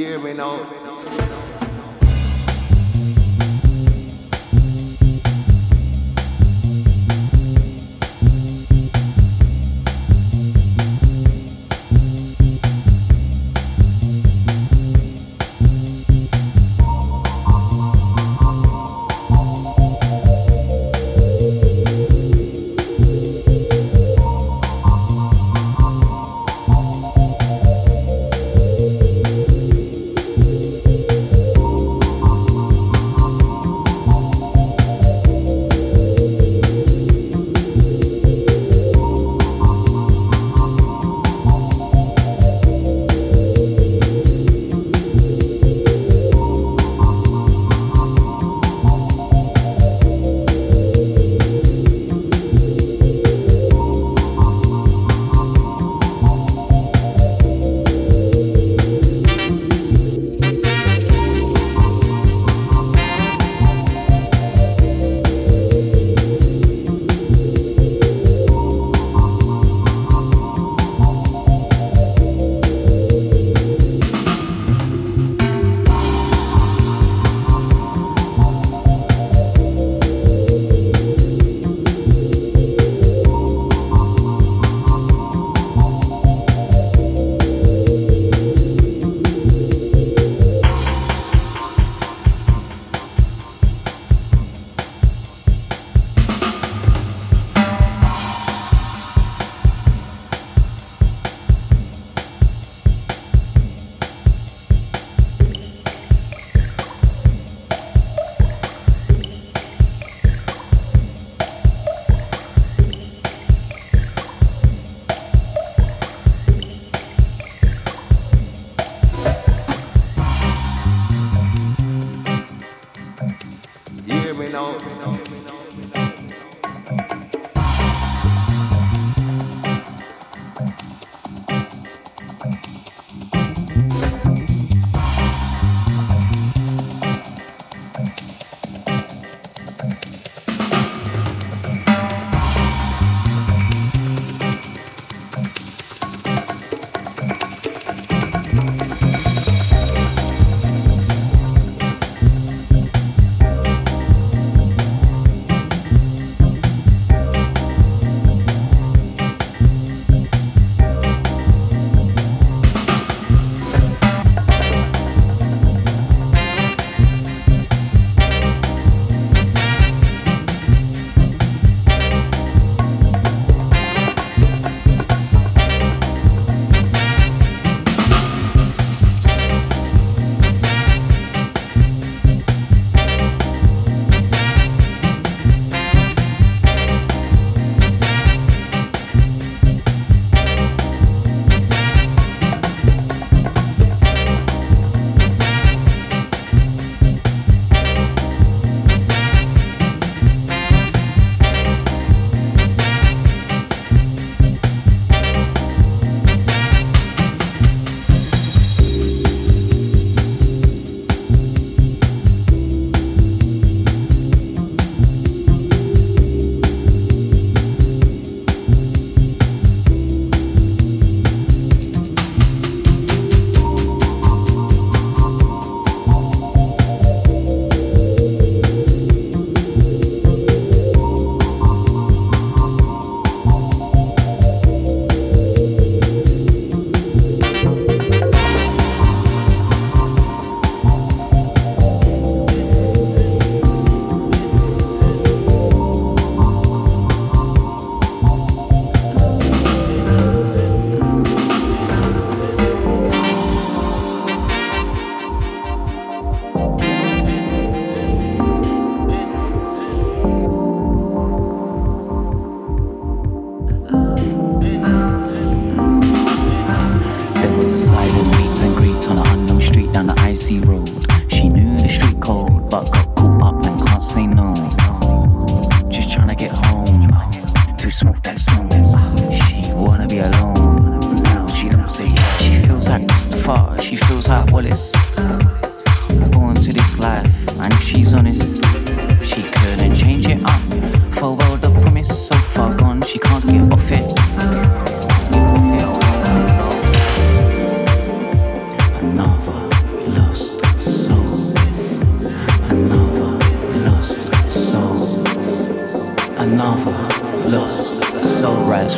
Hear me now.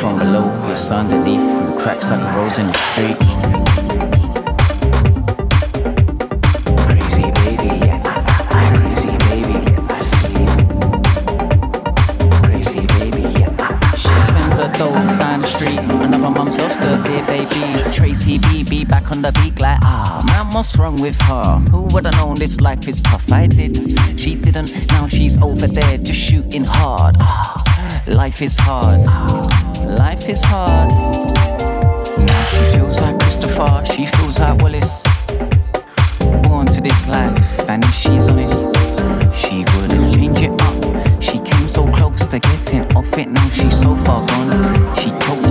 From below, it's underneath, through cracks like a rose in the street. Crazy baby, yeah. Crazy baby, I see. Crazy baby, yeah. She spends her dough down the street. Another mum's lost her dear baby. Tracy BB back on the beat like ah man, what's wrong with her? Who would have known this life is tough? I did. She didn't. Now she's over there just shooting hard. Ah, life is hard. Life is hard. Now she feels like Christopher. She feels like Wallace. Born to this life, and if she's honest, she wouldn't change it up. She came so close to getting off it. Now she's so far gone. She choked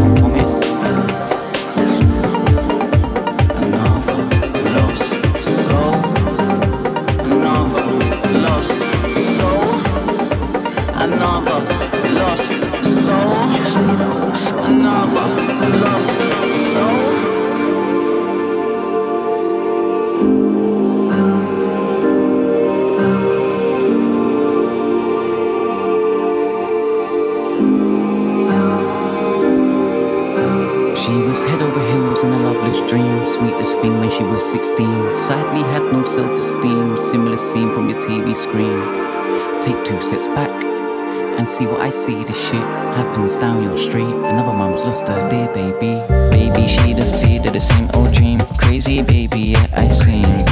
two steps back and see what I see. This shit happens down your street. Another mum's lost her dear baby. Baby, she the seed of the same old dream. Crazy baby, yeah, I seen.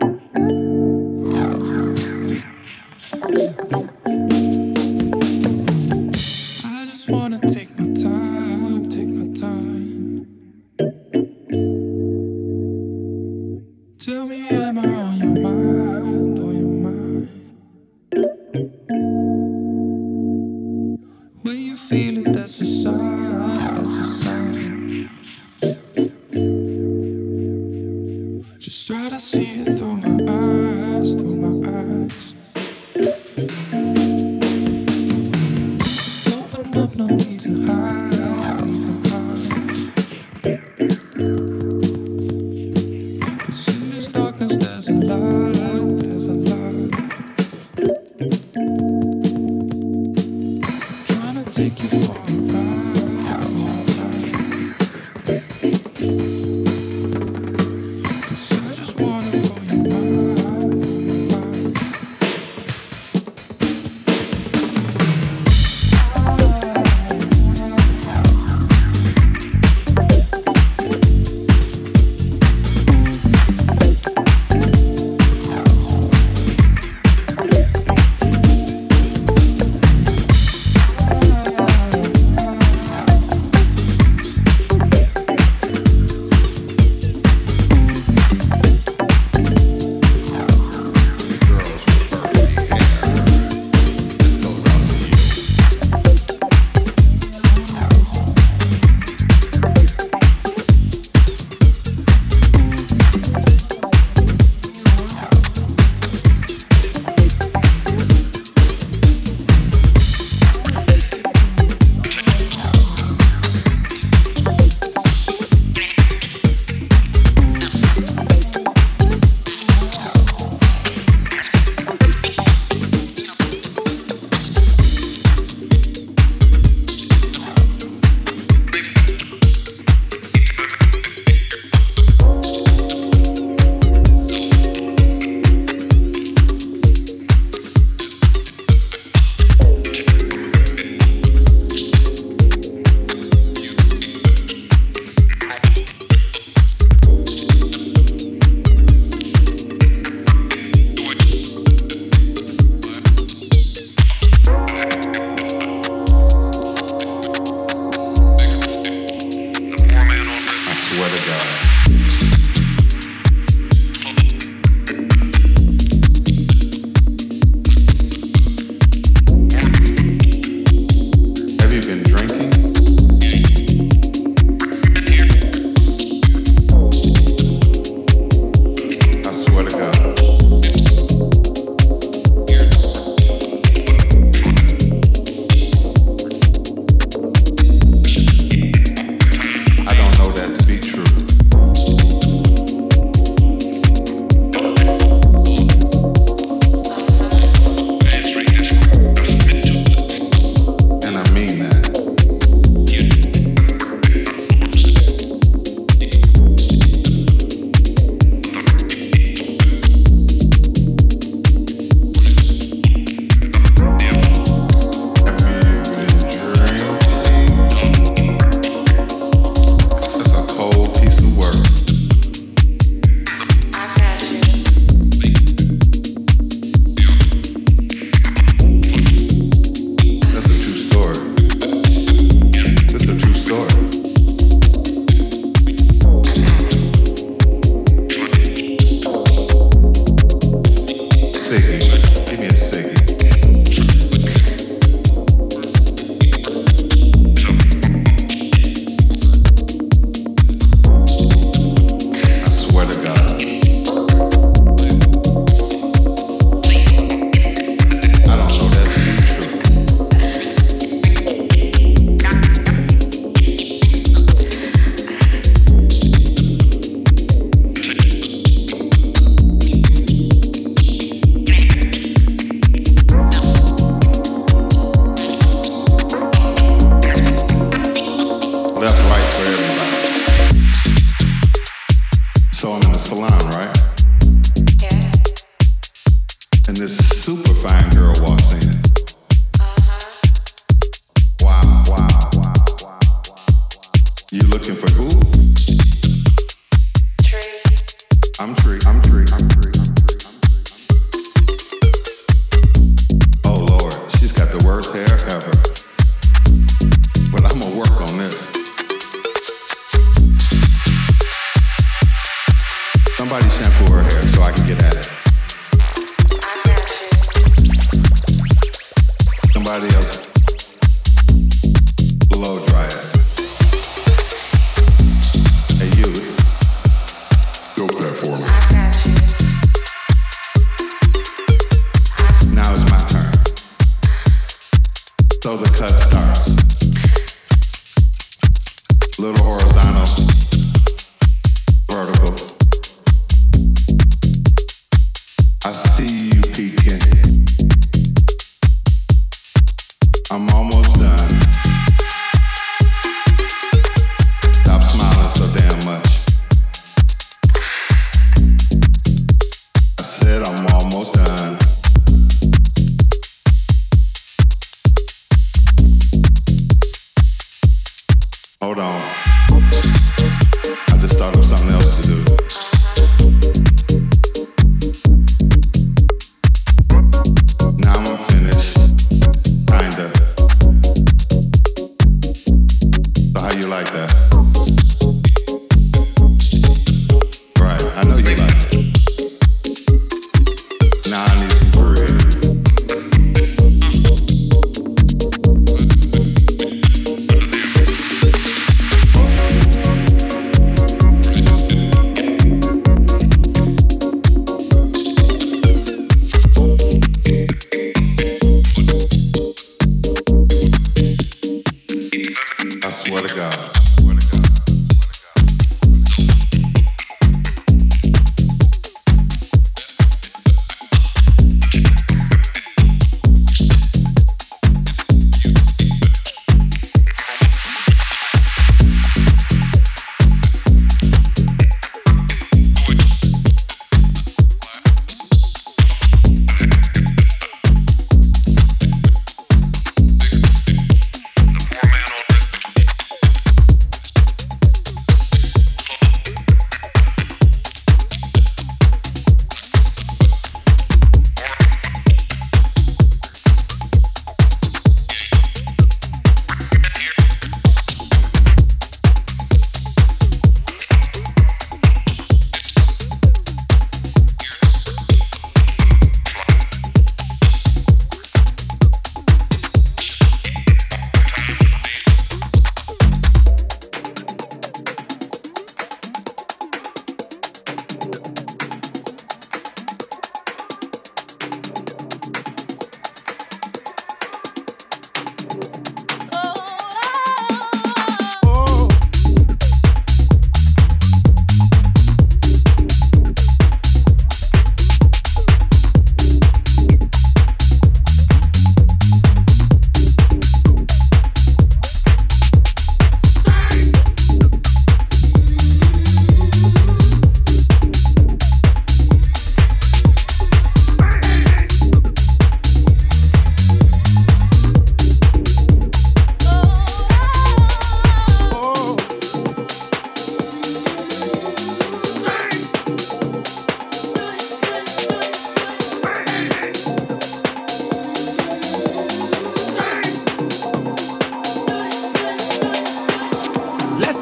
somebody else.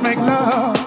make love.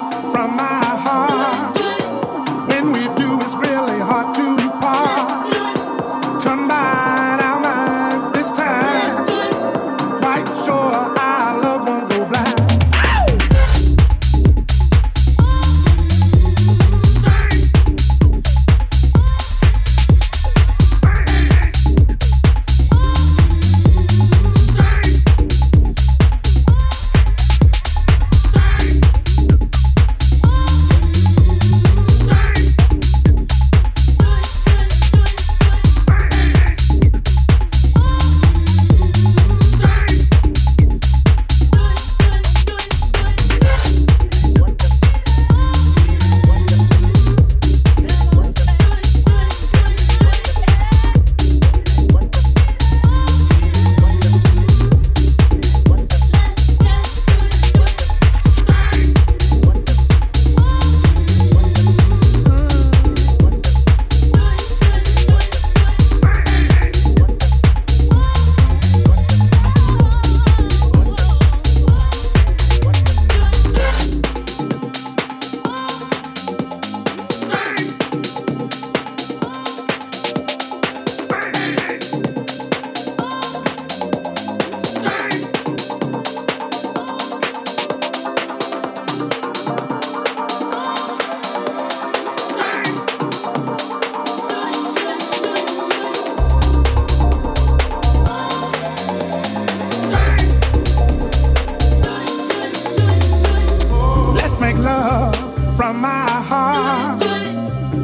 From my heart.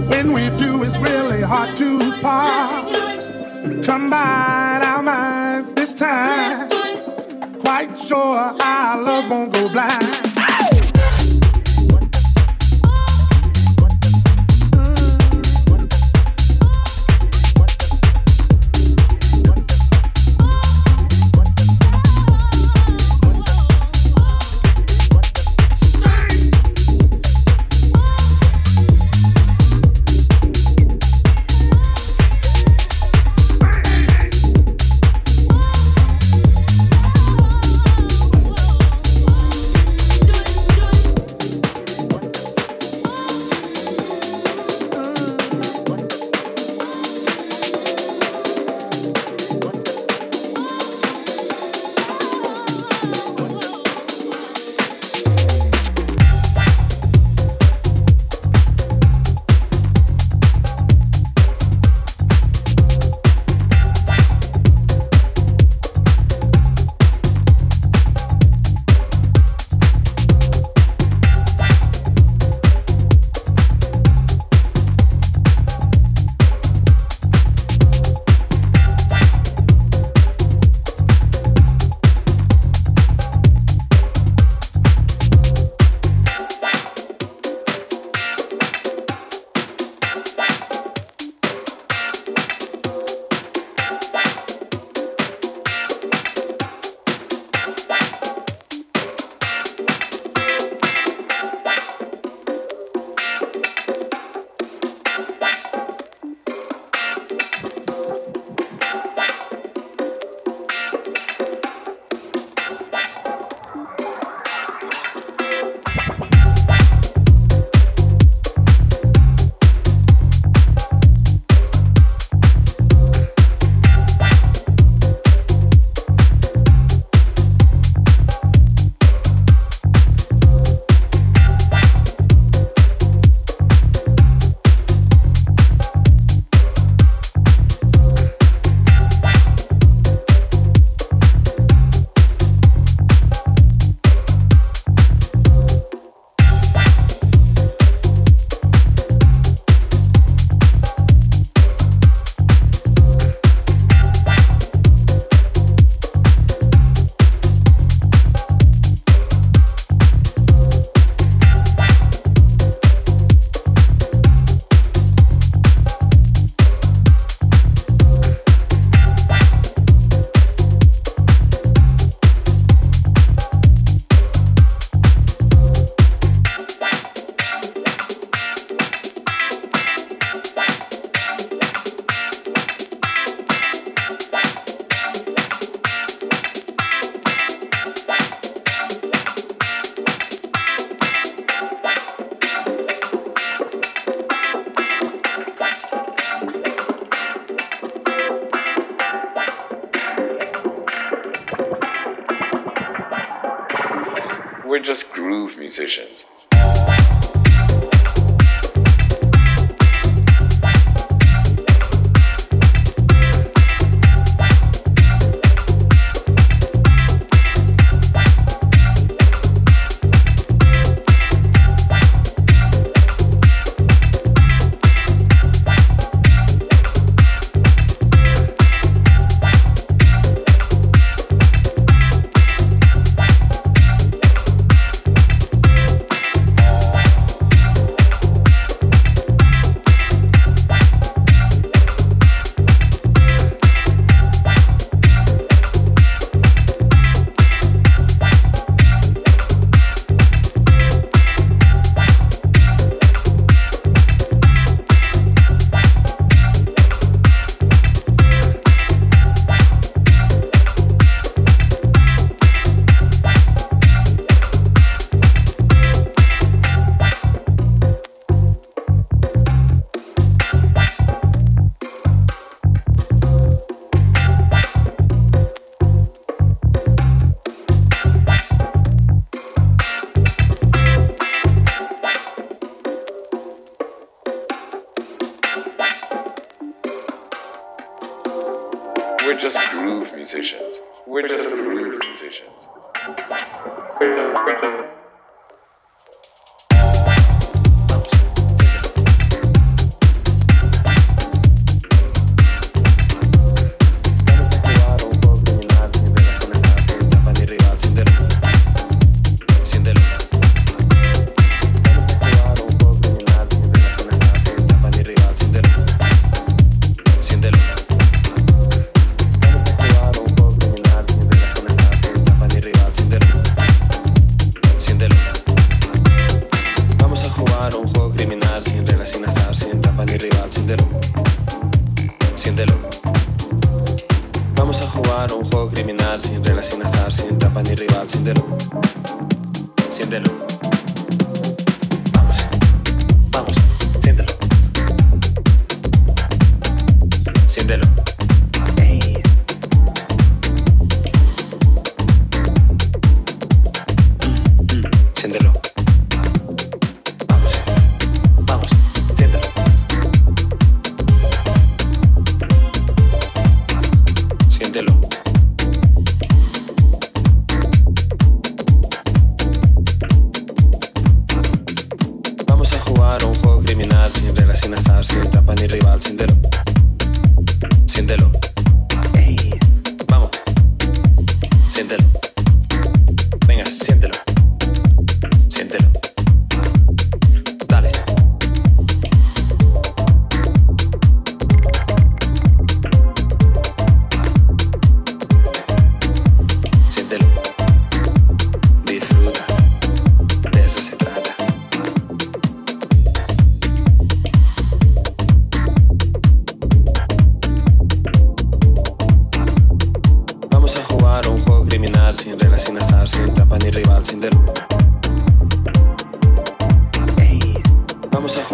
When we do, it's really hard to part. Combine our minds this time. Quite sure our love won't go blind.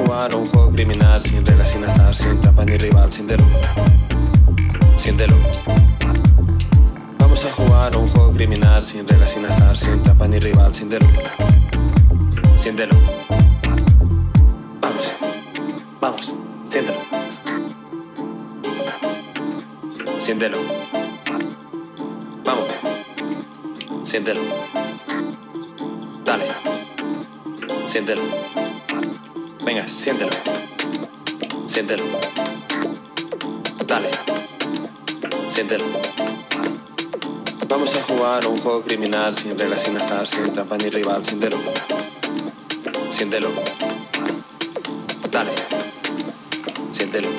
jugar a un juego criminal sin reglas, sin azar, sin trampa ni rival, siéntelo, siéntelo. Vamos a jugar un juego criminal sin reglas, sin azar, sin trampa ni rival, siéntelo, siéntelo. Vamos, vamos, siéntelo, siéntelo. Vamos, siéntelo. Dale, siéntelo. Venga, siéntelo. Siéntelo. Dale. Siéntelo. Vamos a jugar un juego criminal sin reglas, sin azar, sin trampa ni rival. Siéntelo. Siéntelo. Dale. Siéntelo.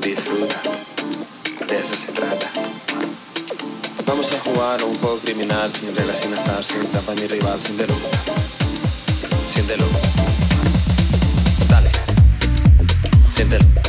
Disfruta. De eso se trata. Vamos a jugar un juego criminal sin reglas, sin azar, sin trampa ni rival. Siéntelo. Siéntelo. Entiéndelo.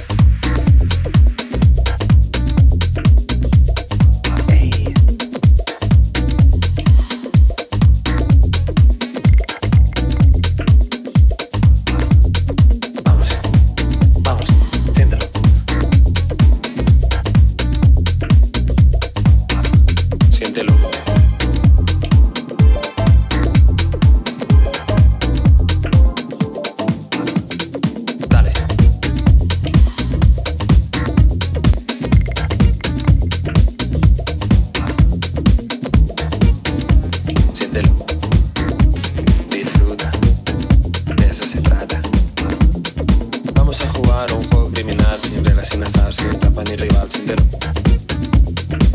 un juego criminal sin reglas, sin azar, sin tapa ni rival. Siéntelo.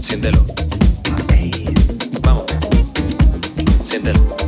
Siéntelo. Vamos. Siéntelo.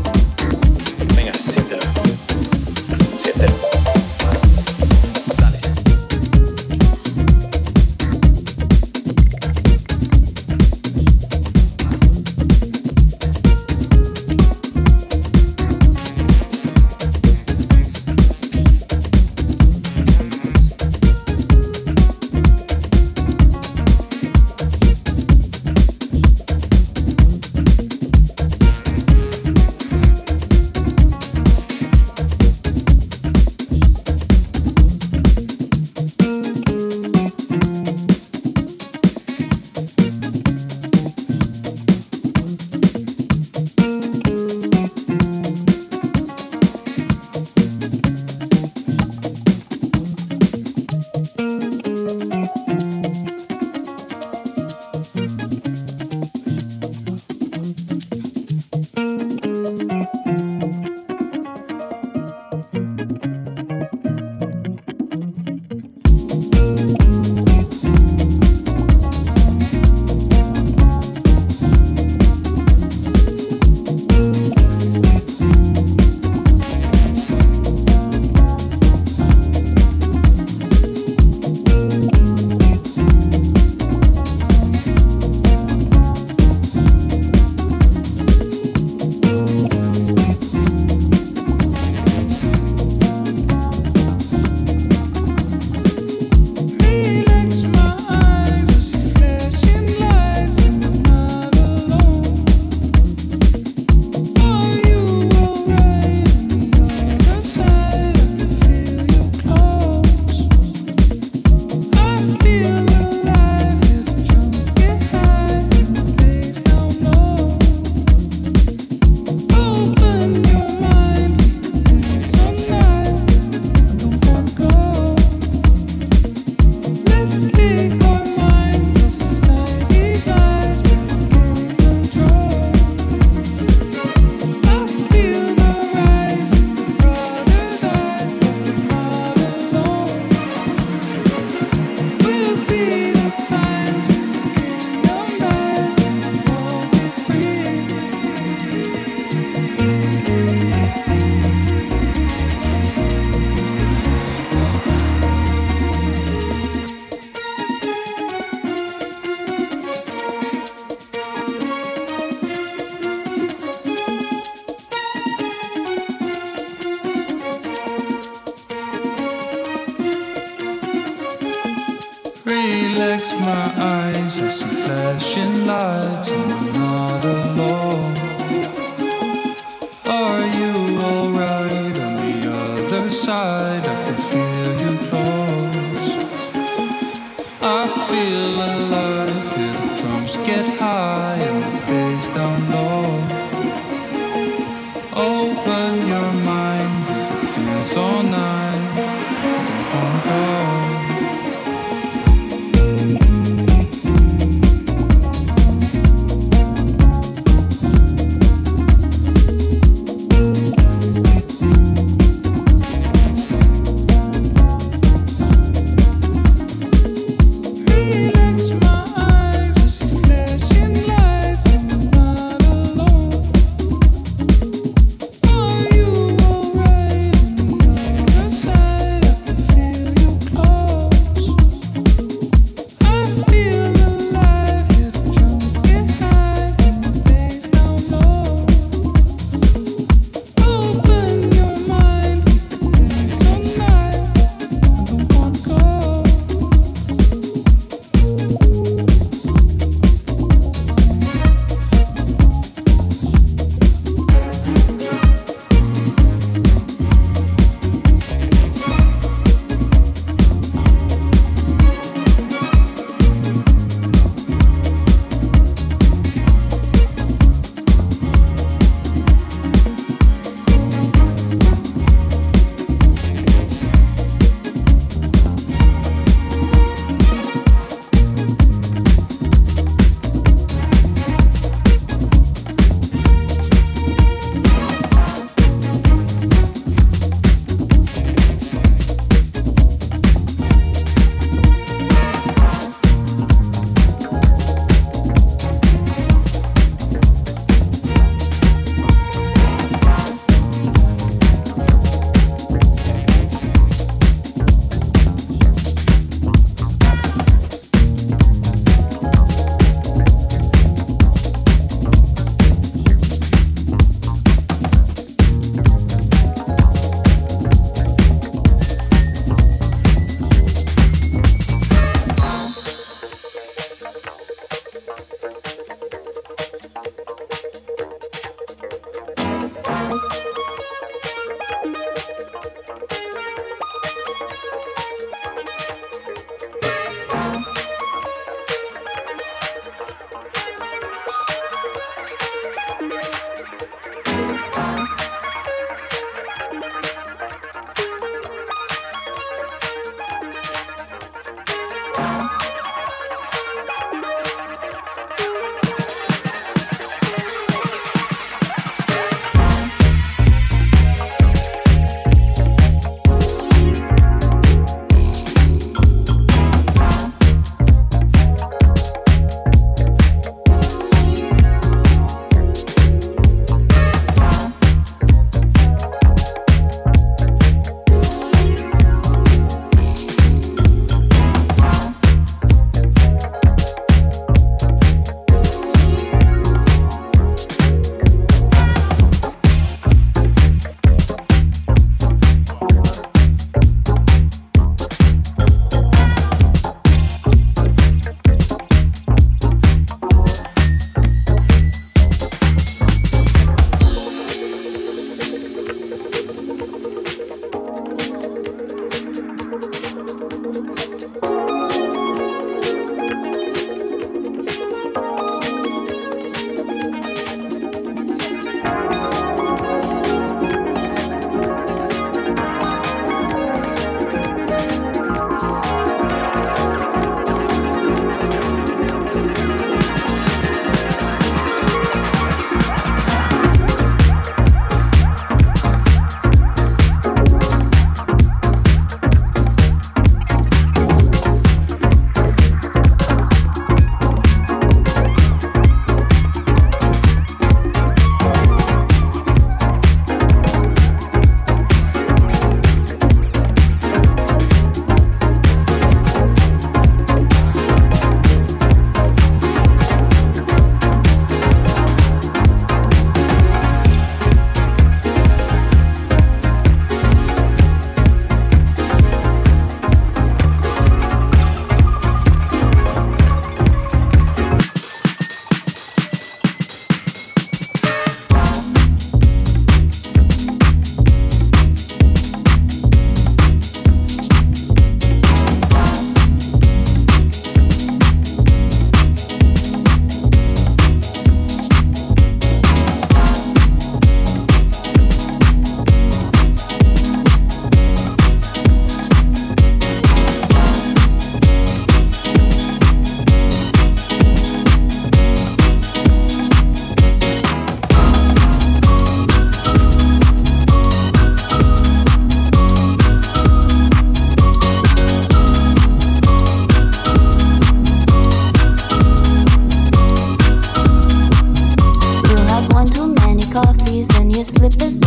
Slippers